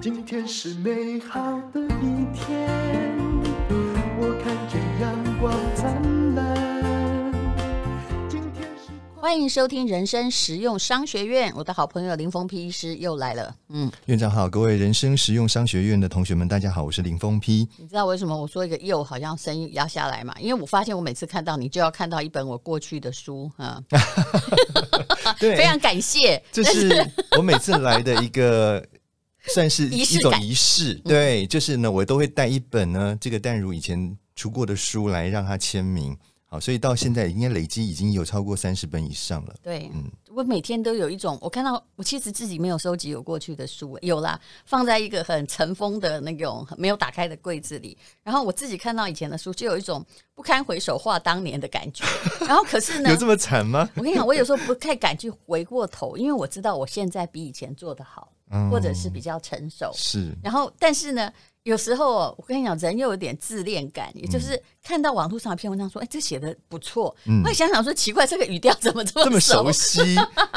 今天是美好的一天，我看见阳光灿烂。欢迎收听人生实用商学院，我的好朋友林峰批医师又来了。嗯，院长好，各位人生实用商学院的同学们，大家好，我是林峰批。你知道为什么我说一个又好像声音压下来嘛？因为我发现我每次看到你，就要看到一本我过去的书啊。对，非常感谢，这是我每次来的一个。算是一种仪式，对，就是呢，我都会带一本呢，这个淡如以前出过的书来让他签名，好，所以到现在应该累积已经有超过三十本以上了。对，嗯，我每天都有一种，我看到我其实自己没有收集有过去的书，有啦，放在一个很尘封的那种没有打开的柜子里，然后我自己看到以前的书，就有一种不堪回首话当年的感觉。然后可是呢，有这么惨吗？我跟你讲，我有时候不太敢去回过头，因为我知道我现在比以前做得好。或者是比较成熟，是。然后，但是呢，有时候我跟你讲，人又有点自恋感，也就是看到网络上一篇文章说，哎，这写的不错，会想想说，奇怪，这个语调怎么这么熟悉？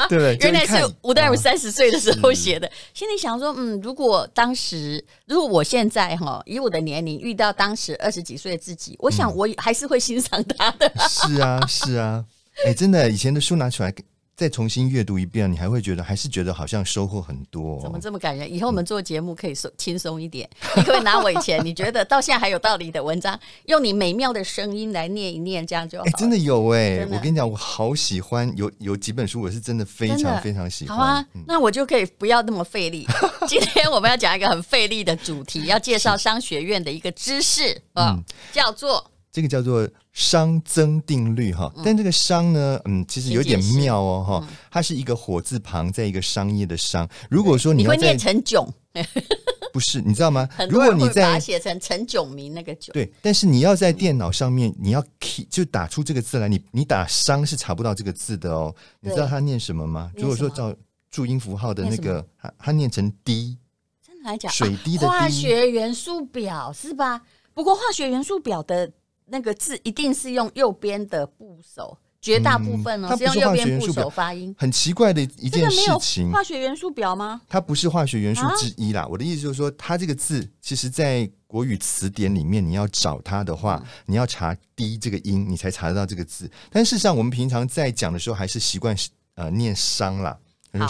对，原来是吴淡如三十岁的时候写的。心里想说，嗯，如果当时，如果我现在哈，以我的年龄遇到当时二十几岁的自己，我想我还是会欣赏他的。是啊，是啊，哎，真的，以前的书拿出来。再重新阅读一遍，你还会觉得还是觉得好像收获很多。怎么这么感人？以后我们做节目可以松轻松一点。你可以拿我以前你觉得到现在还有道理的文章，用你美妙的声音来念一念，这样就好。哎，真的有哎！我跟你讲，我好喜欢有有几本书，我是真的非常非常喜欢。好啊，那我就可以不要那么费力。今天我们要讲一个很费力的主题，要介绍商学院的一个知识啊，叫做。这个叫做熵增定律哈，但这个熵呢，嗯，其实有点妙哦哈，它是一个火字旁，在一个商业的商。如果说你，你会念成囧，不是，你知道吗？如果你在写成陈炯明那个囧，对，但是你要在电脑上面，你要 key 就打出这个字来，你你打熵是查不到这个字的哦。你知道它念什么吗？如果说照注音符号的那个，它它念成滴，真的来讲，水滴的滴，化学元素表是吧？不过化学元素表的。那个字一定是用右边的部首，绝大部分呢、哦嗯、是用右边部首发音。很奇怪的一件事情，化学元素表吗？它不是化学元素之一啦。啊、我的意思就是说，它这个字其实，在国语词典里面，你要找它的话，嗯、你要查“滴”这个音，你才查得到这个字。但事实上，我们平常在讲的时候，还是习惯呃念“商”啦。好，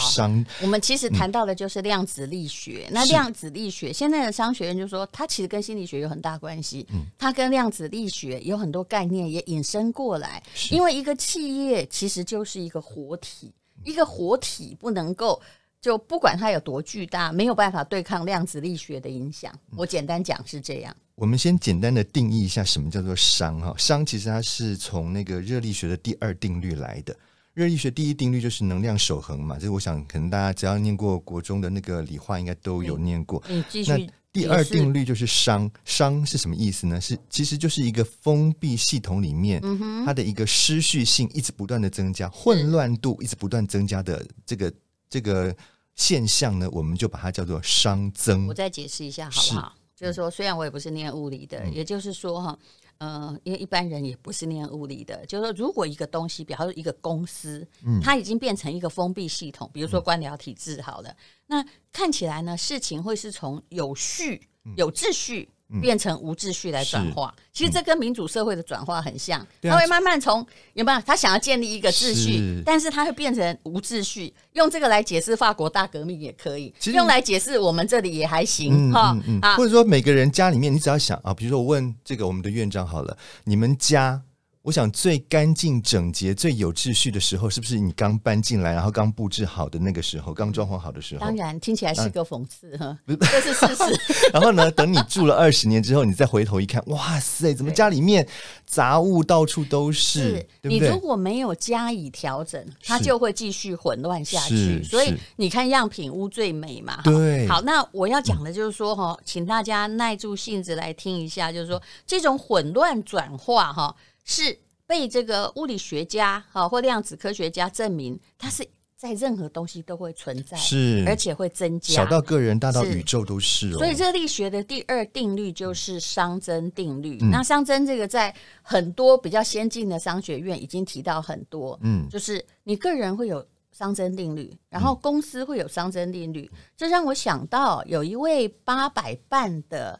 我们其实谈到的就是量子力学。嗯、那量子力学，现在的商学院就说，它其实跟心理学有很大关系。嗯，它跟量子力学有很多概念也引申过来。因为一个企业其实就是一个活体，一个活体不能够就不管它有多巨大，没有办法对抗量子力学的影响。我简单讲是这样。我们先简单的定义一下什么叫做熵哈，熵其实它是从那个热力学的第二定律来的。热力学第一定律就是能量守恒嘛，这个我想可能大家只要念过国中的那个理化，应该都有念过。嗯继续。那第二定律就是熵，熵是什么意思呢？是其实就是一个封闭系统里面，它的一个失序性一直不断的增加，混乱度一直不断增加的这个这个现象呢，我们就把它叫做熵增。我再解释一下好不好？是就是说，虽然我也不是念物理的，嗯、也就是说哈。嗯，因为一般人也不是念物理的，就是说，如果一个东西，比方说一个公司，嗯，它已经变成一个封闭系统，比如说官僚体制，好了，嗯、那看起来呢，事情会是从有序、有秩序。变成无秩序来转化，其实这跟民主社会的转化很像，他会慢慢从有没有他想要建立一个秩序，但是他会变成无秩序。用这个来解释法国大革命也可以，用来解释我们这里也还行哈。啊，或者说每个人家里面，你只要想啊，比如说我问这个我们的院长好了，你们家。我想最干净整洁、最有秩序的时候，是不是你刚搬进来，然后刚布置好的那个时候，刚装潢好的时候？当然，听起来是个讽刺哈，这是事实。然后呢，等你住了二十年之后，你再回头一看，哇塞，怎么家里面杂物到处都是？对对？你如果没有加以调整，它就会继续混乱下去。所以你看，样品屋最美嘛。对。好，那我要讲的就是说哈，请大家耐住性子来听一下，就是说这种混乱转化哈。是被这个物理学家哈或量子科学家证明，它是在任何东西都会存在，是。而且会增加，小到个人，大到宇宙都是哦。所以热力学的第二定律就是熵增定律。嗯、那熵增这个在很多比较先进的商学院已经提到很多，嗯，就是你个人会有熵增定律，然后公司会有熵增定律，这让我想到有一位八百伴的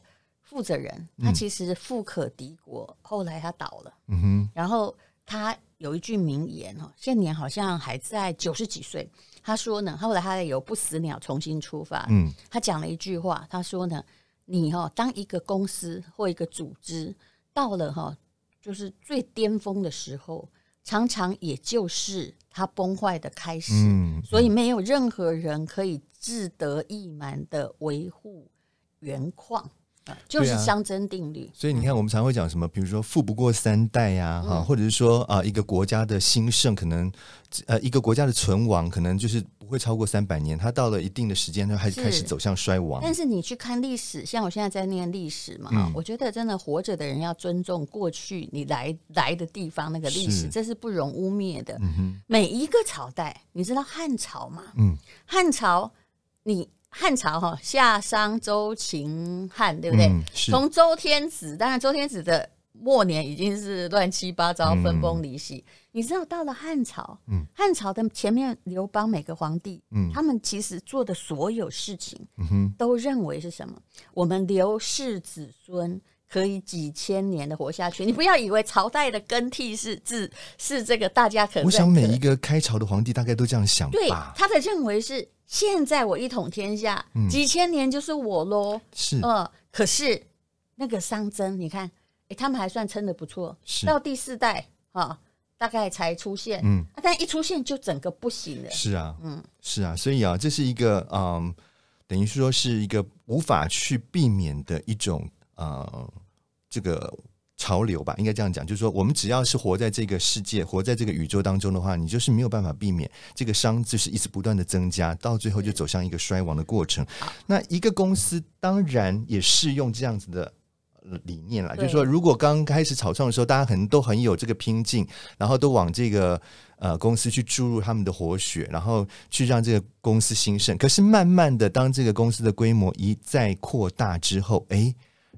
负责人，他其实富可敌国，后来他倒了。嗯哼，然后他有一句名言哦，现年好像还在九十几岁。他说呢，后来他有不死鸟重新出发。嗯，他讲了一句话，他说呢，你哈当一个公司或一个组织到了哈，就是最巅峰的时候，常常也就是它崩坏的开始。嗯，所以没有任何人可以志得意满的维护原况。就是相争定律，啊，所以你看，我们常会讲什么，比如说富不过三代呀，哈，或者是说啊，一个国家的兴盛可能，呃，一个国家的存亡可能就是不会超过三百年，它到了一定的时间，它还开始走向衰亡。但是你去看历史，像我现在在念历史嘛，嗯，我觉得真的活着的人要尊重过去你来来的地方那个历史，是这是不容污蔑的。嗯，每一个朝代，你知道汉朝吗？嗯，汉朝你。汉朝哈，夏商周秦汉，对不对？从、嗯、周天子，当然周天子的末年已经是乱七八糟、分崩离析。嗯、你知道，到了汉朝，嗯、汉朝的前面刘邦每个皇帝，嗯、他们其实做的所有事情，嗯、都认为是什么？我们刘氏子孙可以几千年的活下去。你不要以为朝代的更替是自是这个大家可，能，我想每一个开朝的皇帝大概都这样想吧。对，他的认为是。现在我一统天下，嗯、几千年就是我喽。是，呃，可是那个熵增，你看，哎，他们还算撑得不错。是，到第四代大概才出现。嗯，但一出现就整个不行了。是啊，嗯，是啊，所以啊，这是一个嗯，等于说是一个无法去避免的一种呃，这个。潮流吧，应该这样讲，就是说，我们只要是活在这个世界、活在这个宇宙当中的话，你就是没有办法避免这个伤，就是一直不断的增加，到最后就走向一个衰亡的过程。那一个公司当然也适用这样子的理念了，就是说，如果刚开始草创的时候，大家可能都很有这个拼劲，然后都往这个呃公司去注入他们的活血，然后去让这个公司兴盛。可是慢慢的，当这个公司的规模一再扩大之后，哎，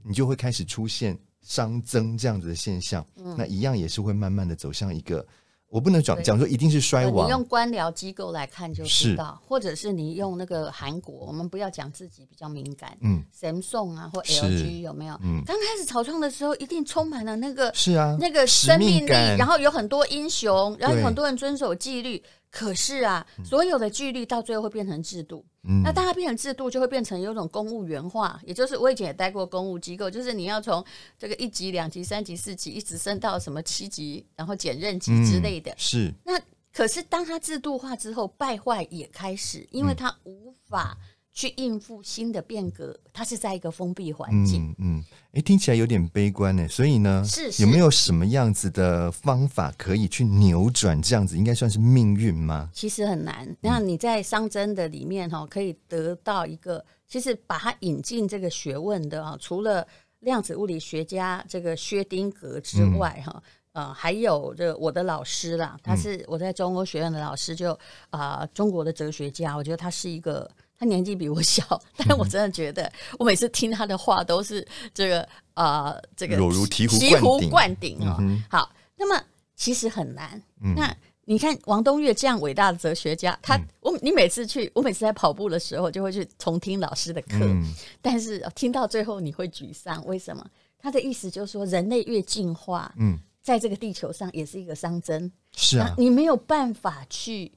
你就会开始出现。熵增这样子的现象，嗯、那一样也是会慢慢的走向一个，我不能讲讲说一定是衰亡。你用官僚机构来看就知道，或者是你用那个韩国，我们不要讲自己比较敏感，嗯，Samsung 啊或 LG 有没有？嗯，刚开始草创的时候，一定充满了那个是啊那个生命力，然后有很多英雄，然后有很多人遵守纪律。可是啊，所有的纪律到最后会变成制度。嗯，那大家变成制度，就会变成有种公务员化，也就是我以前也待过公务机构，就是你要从这个一级、两级、三级、四级，一直升到什么七级，然后减任级之类的。嗯、是。那可是当它制度化之后，败坏也开始，因为它无法。去应付新的变革，它是在一个封闭环境。嗯，哎、嗯，听起来有点悲观呢。所以呢，是，是有没有什么样子的方法可以去扭转这样子，应该算是命运吗？其实很难。那你在商真的里面哈，可以得到一个，其实把它引进这个学问的啊，除了量子物理学家这个薛丁格之外哈，呃，还有这我的老师啦，他是我在中欧学院的老师，就啊、呃，中国的哲学家，我觉得他是一个。他年纪比我小，但我真的觉得，我每次听他的话都是这个啊、呃，这个如醍醐灌顶哦。嗯、好，那么其实很难。嗯、那你看王东岳这样伟大的哲学家，他、嗯、我你每次去，我每次在跑步的时候就会去重听老师的课，嗯、但是听到最后你会沮丧，为什么？他的意思就是说，人类越进化，嗯，在这个地球上也是一个熵增，是啊，你没有办法去。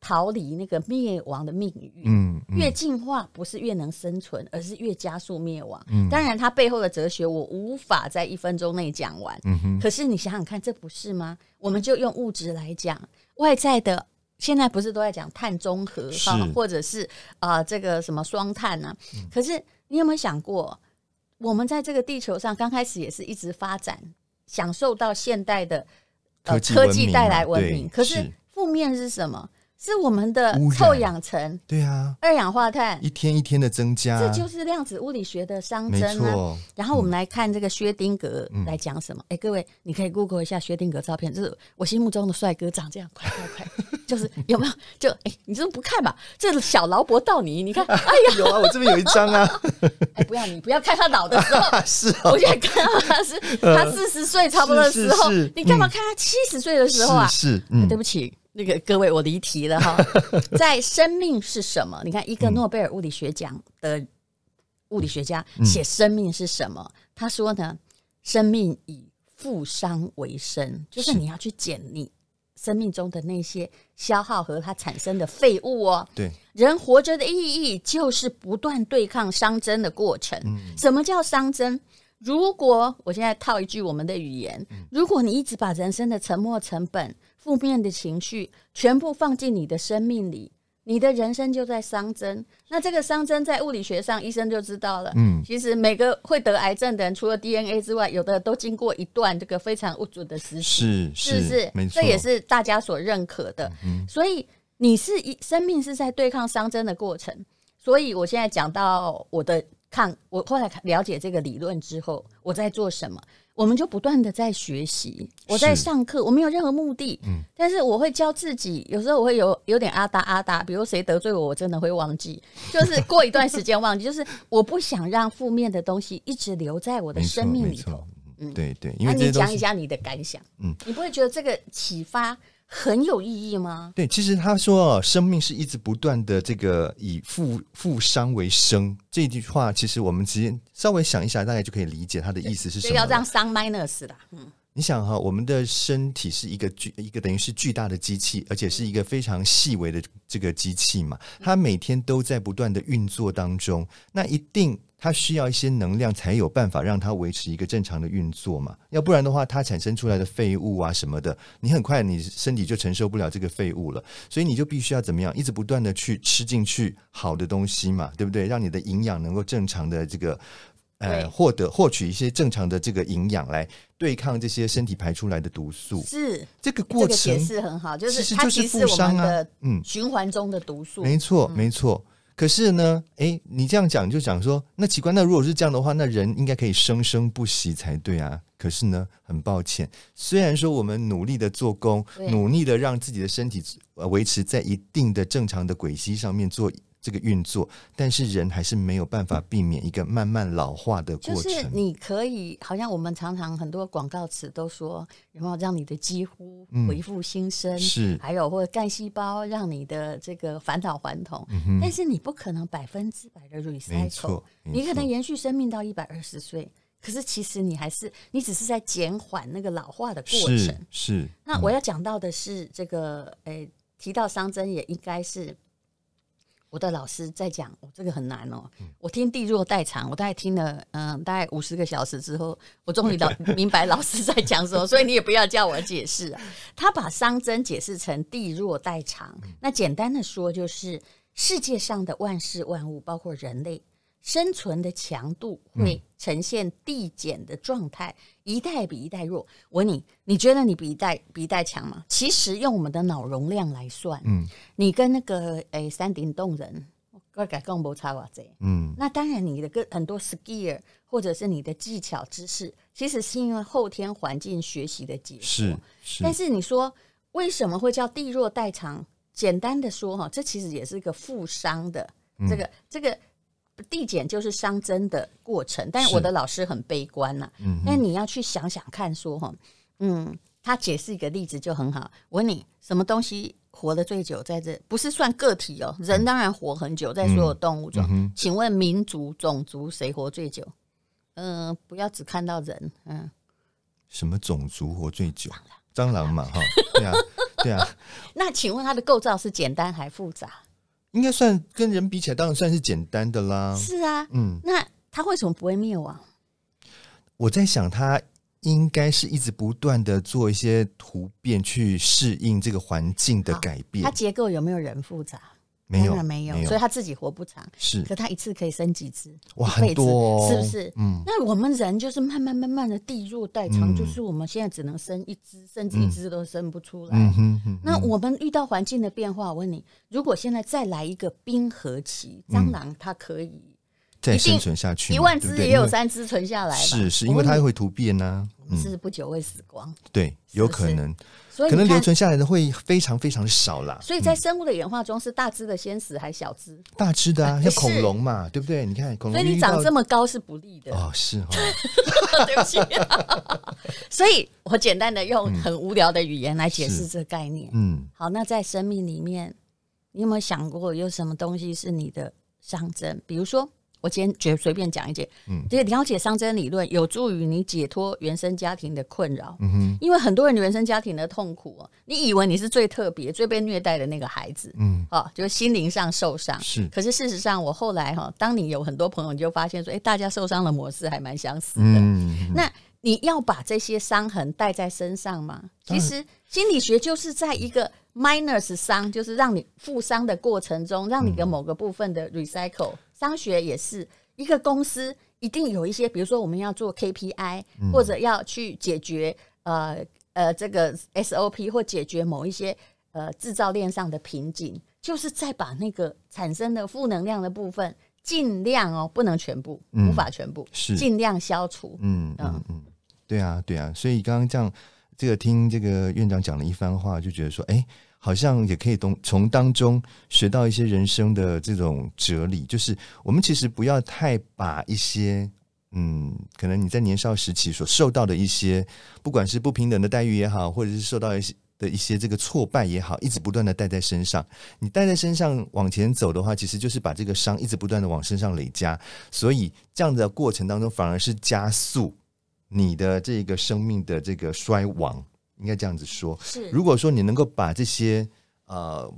逃离那个灭亡的命运，嗯，嗯，越进化不是越能生存，而是越加速灭亡。嗯，当然，它背后的哲学我无法在一分钟内讲完。嗯哼，可是你想想看，这不是吗？我们就用物质来讲，外在的现在不是都在讲碳中和是或者是啊、呃、这个什么双碳呢、啊？嗯、可是你有没有想过，我们在这个地球上刚开始也是一直发展，享受到现代的呃科技带来文明，可是负面是什么？是我们的臭氧层，对啊，二氧化碳一天一天的增加，这就是量子物理学的熵增啊。然后我们来看这个薛丁格来讲什么？哎、嗯，各位，你可以 Google 一下薛丁格照片，就是我心目中的帅哥长这样，快快快，就是有没有？就哎，你怎么不看吧？这小劳勃道尼，你看，哎呀，有啊，我这边有一张啊。哎，不要你不要看他老的时候，是、哦，我现在看到他是他四十岁差不多的时候，你干嘛看他七十岁的时候啊？是，是嗯、对不起。那个各位，我离题了哈。在生命是什么？你看，一个诺贝尔物理学奖的物理学家写生命是什么？他说呢，生命以负伤为生，就是你要去减你生命中的那些消耗和它产生的废物哦。对，人活着的意义就是不断对抗熵增的过程。什么叫熵增？如果我现在套一句我们的语言，如果你一直把人生的沉没成本、负面的情绪全部放进你的生命里，你的人生就在熵增。那这个熵增在物理学上，医生就知道了。嗯，其实每个会得癌症的人，除了 DNA 之外，有的都经过一段这个非常不准的实习，是是是，没错，这也是大家所认可的。嗯，所以你是一生命是在对抗熵增的过程。所以我现在讲到我的。抗，我后来了解这个理论之后，我在做什么？我们就不断的在学习。我在上课，我没有任何目的，嗯，但是我会教自己。有时候我会有有点阿达阿达，比如谁得罪我，我真的会忘记，就是过一段时间忘记。就是我不想让负面的东西一直留在我的生命里头。嗯，对对。那你讲一下你的感想。嗯，你不会觉得这个启发？很有意义吗？对，其实他说，生命是一直不断的这个以负负伤为生这句话，其实我们直接稍微想一下，大概就可以理解他的意思是什么。要让伤 minus 啦。嗯，你想哈，我们的身体是一个巨一个等于是巨大的机器，而且是一个非常细微的这个机器嘛，它每天都在不断的运作当中，那一定。它需要一些能量，才有办法让它维持一个正常的运作嘛，要不然的话，它产生出来的废物啊什么的，你很快你身体就承受不了这个废物了，所以你就必须要怎么样，一直不断的去吃进去好的东西嘛，对不对？让你的营养能够正常的这个呃获得获取一些正常的这个营养来对抗这些身体排出来的毒素。是这个过程解释很好，就是它其实就是负伤啊，嗯，循环中的毒素。没错，没错。可是呢，诶，你这样讲就讲说，那奇怪，那如果是这样的话，那人应该可以生生不息才对啊。可是呢，很抱歉，虽然说我们努力的做工，努力的让自己的身体维持在一定的正常的轨迹上面做。这个运作，但是人还是没有办法避免一个慢慢老化的过程。就是你可以，好像我们常常很多广告词都说，有没有让你的肌肤恢复新生？嗯、是，还有或者干细胞让你的这个返老还童。嗯、但是你不可能百分之百的 recycle，你可能延续生命到一百二十岁，可是其实你还是你只是在减缓那个老化的过程。是，是那我要讲到的是这个，诶，提到伤针也应该是。我的老师在讲，哦，这个很难哦。我听地弱代偿，我大概听了嗯，大概五十个小时之后，我终于老明白老师在讲什么。所以你也不要叫我解释啊。他把熵增解释成地弱代偿，那简单的说就是世界上的万事万物，包括人类。生存的强度会呈现递减的状态，嗯、一代比一代弱。我问你，你觉得你比一代比一代强吗？其实用我们的脑容量来算，嗯，你跟那个诶、欸、山顶洞人，我改更不差哇这，嗯，那当然你的跟很多 skill 或者是你的技巧知识，其实是因为后天环境学习的结果。是，是。但是你说为什么会叫地弱代偿？简单的说哈，这其实也是一个负伤的这个、嗯、这个。递减就是熵增的过程，但是我的老师很悲观呐、啊。嗯，那你要去想想看，说哈，嗯，他解释一个例子就很好。我问你，什么东西活得最久？在这不是算个体哦，人当然活很久，在所有动物中，嗯嗯、请问民族种族谁活最久？嗯、呃，不要只看到人，嗯，什么种族活最久？蟑螂嘛，哈，对啊，对啊。那请问它的构造是简单还复杂？应该算跟人比起来，当然算是简单的啦。是啊，嗯，那它为什么不会灭亡？我在想，它应该是一直不断的做一些突变，去适应这个环境的改变。它结构有没有人复杂？没有，没有，所以他自己活不长。是，可他一次可以生几只？哇，很多，是不是？嗯。那我们人就是慢慢慢慢的地弱代偿，就是我们现在只能生一只，甚至一只都生不出来。嗯哼。那我们遇到环境的变化，我问你，如果现在再来一个冰河期，蟑螂它可以再生存下去，一万只也有三只存下来。是是，因为它会突变呢，是不久会死光。对，有可能。可能留存下来的会非常非常少啦，所以在生物的演化中，是大只的先死还是小只？大只的啊，像恐龙嘛，对不对？你看恐龙，所以你长这么高是不利的哦，是哦，对不起。所以我简单的用很无聊的语言来解释这个概念。嗯，好，那在生命里面，你有没有想过有什么东西是你的象征？比如说。我今天觉得随便讲一件，嗯，这个了解熵增理论有助于你解脱原生家庭的困扰，嗯哼，因为很多人原生家庭的痛苦哦，你以为你是最特别、最被虐待的那个孩子，嗯，哦，就是心灵上受伤，是，可是事实上，我后来哈，当你有很多朋友，你就发现说，哎，大家受伤的模式还蛮相似的，嗯，那你要把这些伤痕带在身上吗？其实心理学就是在一个 minus 伤，就是让你负伤的过程中，让你的某个部分的 recycle。商学也是一个公司，一定有一些，比如说我们要做 KPI，或者要去解决呃呃这个 SOP 或解决某一些呃制造链上的瓶颈，就是再把那个产生的负能量的部分尽量哦，不能全部，无法全部，是尽量消除。嗯嗯嗯，对啊对啊，所以刚刚这样这个听这个院长讲了一番话，就觉得说，哎。好像也可以从从当中学到一些人生的这种哲理，就是我们其实不要太把一些嗯，可能你在年少时期所受到的一些，不管是不平等的待遇也好，或者是受到一些的一些这个挫败也好，一直不断的带在身上。你带在身上往前走的话，其实就是把这个伤一直不断的往身上累加，所以这样的过程当中反而是加速你的这个生命的这个衰亡。应该这样子说，是如果说你能够把这些呃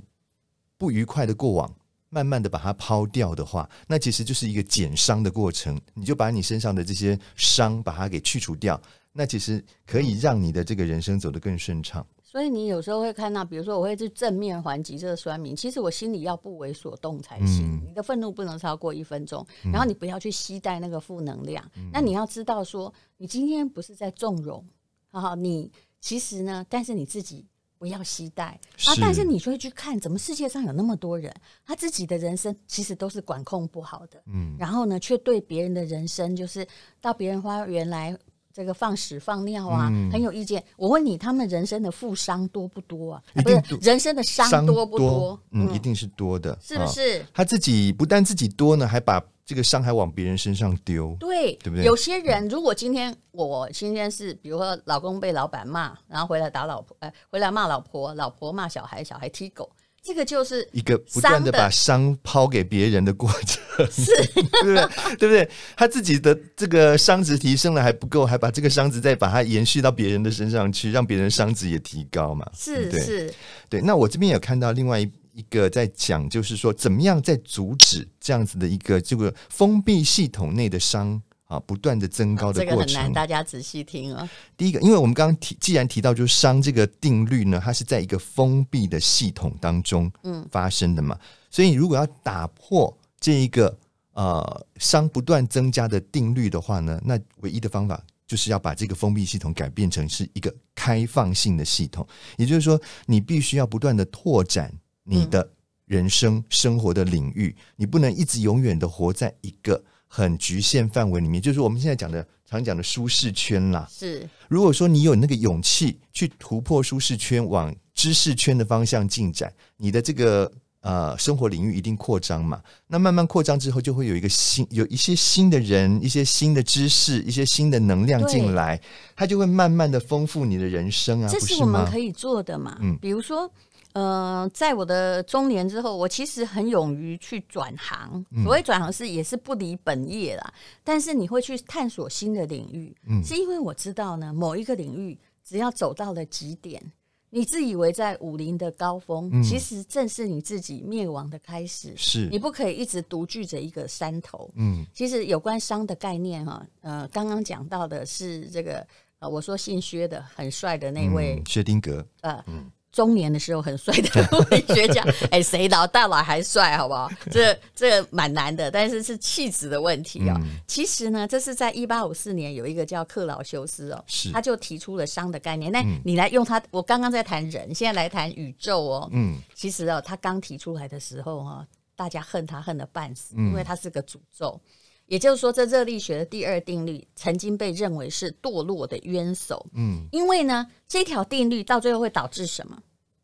不愉快的过往，慢慢的把它抛掉的话，那其实就是一个减伤的过程。你就把你身上的这些伤，把它给去除掉，那其实可以让你的这个人生走得更顺畅。所以你有时候会看到，比如说我会去正面还击这个酸民，其实我心里要不为所动才行。嗯、你的愤怒不能超过一分钟，然后你不要去吸带那个负能量。嗯、那你要知道说，你今天不是在纵容，好好你。其实呢，但是你自己不要期待啊！但是你就会去看，怎么世界上有那么多人，他自己的人生其实都是管控不好的，嗯，然后呢，却对别人的人生，就是到别人花园来这个放屎放尿啊，嗯、很有意见。我问你，他们人生的负伤多不多啊？不是人生的伤多不多？嗯，嗯，一定是多的，是不是？哦、他自己不但自己多呢，还把。这个伤害往别人身上丢，对，对不对？有些人如果今天我今天是，比如说老公被老板骂，然后回来打老婆，哎，回来骂老婆，老婆骂小孩，小孩踢狗，这个就是一个不断的把伤抛给别人的过程，是，对不对？对不对？他自己的这个伤值提升了还不够，还把这个伤值再把它延续到别人的身上去，让别人伤值也提高嘛？是是，对，对。那我这边有看到另外一。一个在讲，就是说怎么样在阻止这样子的一个这个封闭系统内的伤啊不断的增高的过程。这个很难，大家仔细听啊。第一个，因为我们刚刚提，既然提到就是熵这个定律呢，它是在一个封闭的系统当中嗯发生的嘛，嗯、所以如果要打破这一个呃熵不断增加的定律的话呢，那唯一的方法就是要把这个封闭系统改变成是一个开放性的系统，也就是说，你必须要不断的拓展。你的人生生活的领域，你不能一直永远的活在一个很局限范围里面，就是我们现在讲的常讲的舒适圈啦。是，如果说你有那个勇气去突破舒适圈，往知识圈的方向进展，你的这个呃生活领域一定扩张嘛。那慢慢扩张之后，就会有一个新有一些新的人，一些新的知识，一些新的能量进来，它就会慢慢的丰富你的人生啊。这是我们可以做的嘛？嗯，比如说。呃，在我的中年之后，我其实很勇于去转行。所谓转行是也是不离本业啦，但是你会去探索新的领域，嗯，是因为我知道呢，某一个领域只要走到了极点，你自以为在武林的高峰，嗯，其实正是你自己灭亡的开始。是，你不可以一直独具着一个山头。嗯，其实有关商的概念哈，呃，刚刚讲到的是这个，呃，我说姓薛的很帅的那位，嗯，薛丁格，呃，嗯。中年的时候很帅的物理学家，哎，谁老大老还帅，好不好？这这蛮难的，但是是气质的问题哦。嗯、其实呢，这是在一八五四年有一个叫克劳修斯哦，是他就提出了熵的概念。那你来用他，我刚刚在谈人，现在来谈宇宙哦。嗯，其实哦，他刚提出来的时候哈，大家恨他恨得半死，因为他是个诅咒。也就是说，这热力学的第二定律曾经被认为是堕落的冤首。嗯，因为呢，这条定律到最后会导致什么？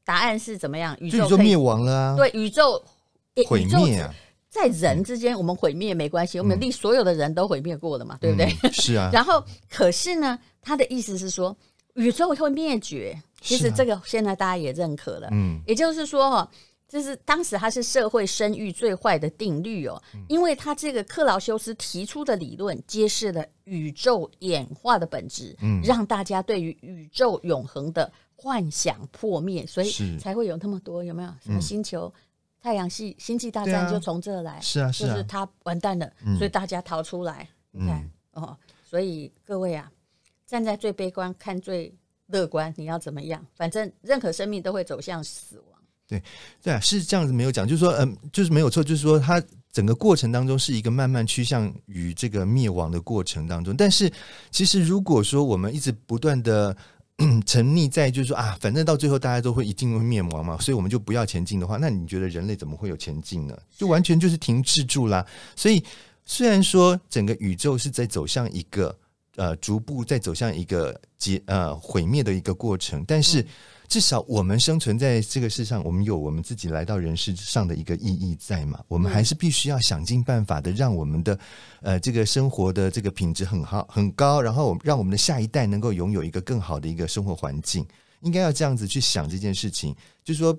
答案是怎么样？宇宙灭亡了啊！对，宇宙毁灭啊！在人之间，我们毁灭没关系，我们历所有的人都毁灭过了嘛，对不对？是啊。然后，可是呢，他的意思是说，宇宙会灭绝。其实这个现在大家也认可了。嗯，也就是说哈。就是当时它是社会声誉最坏的定律哦，因为他这个克劳修斯提出的理论揭示了宇宙演化的本质，嗯，让大家对于宇宙永恒的幻想破灭，所以才会有那么多有没有？什么星球、太阳系、星际大战就从这来，是啊，是啊，就是他完蛋了，所以大家逃出来，你看哦，所以各位啊，站在最悲观看最乐观，你要怎么样？反正任何生命都会走向死亡。对，对啊，是这样子没有讲，就是说，嗯，就是没有错，就是说，它整个过程当中是一个慢慢趋向于这个灭亡的过程当中。但是，其实如果说我们一直不断的 沉溺在，就是说啊，反正到最后大家都会一定会灭亡嘛，所以我们就不要前进的话，那你觉得人类怎么会有前进呢？就完全就是停滞住啦。所以，虽然说整个宇宙是在走向一个呃逐步在走向一个结呃毁灭的一个过程，但是。至少我们生存在这个世上，我们有我们自己来到人世上的一个意义在嘛？我们还是必须要想尽办法的，让我们的呃这个生活的这个品质很好很高，然后让我们的下一代能够拥有一个更好的一个生活环境。应该要这样子去想这件事情，就是说，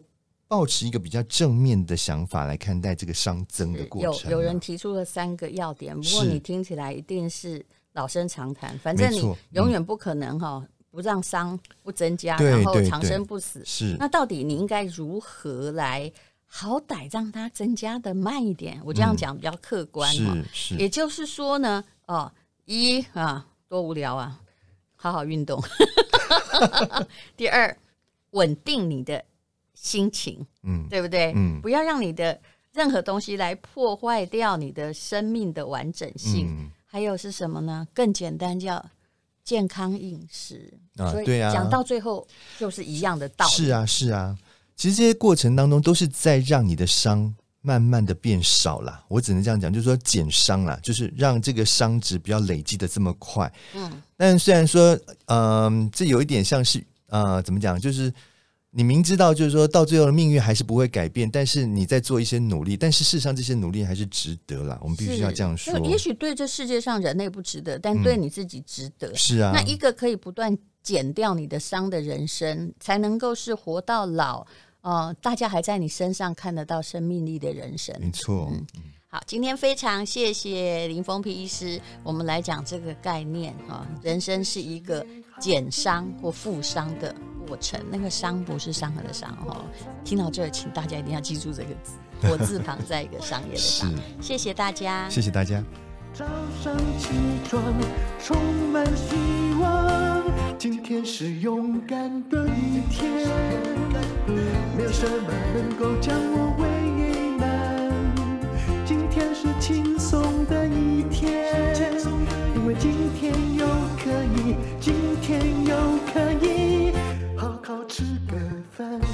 保持一个比较正面的想法来看待这个熵增的过程。有有人提出了三个要点，不过你听起来一定是老生常谈，反正你永远不可能哈。不让伤不增加，然后长生不死。是，那到底你应该如何来好歹让它增加的慢一点？我这样讲比较客观哈。是，也就是说呢，哦，一啊，多无聊啊，好好运动。第二，稳定你的心情，嗯，对不对？嗯，不要让你的任何东西来破坏掉你的生命的完整性。嗯，还有是什么呢？更简单叫。健康饮食啊，对啊，讲到最后就是一样的道理。是啊，是啊，其实这些过程当中都是在让你的伤慢慢的变少了。我只能这样讲，就是说减伤了，就是让这个伤值不要累积的这么快。嗯，但虽然说，嗯、呃，这有一点像是，呃，怎么讲，就是。你明知道，就是说到最后的命运还是不会改变，但是你在做一些努力，但是事实上这些努力还是值得啦。我们必须要这样说。也许对这世界上人类不值得，但对你自己值得。嗯、是啊，那一个可以不断减掉你的伤的人生，才能够是活到老。呃，大家还在你身上看得到生命力的人生。没错。嗯好，今天非常谢谢林峰皮医师，我们来讲这个概念哈，人生是一个减伤或负伤的过程，那个伤不是伤痕的伤哦。听到这儿，请大家一定要记住这个字，火字旁在一个商业的商。谢谢大家，谢谢大家。早上起床充满希望，今天是勇敢的一天，没有什么能够将我今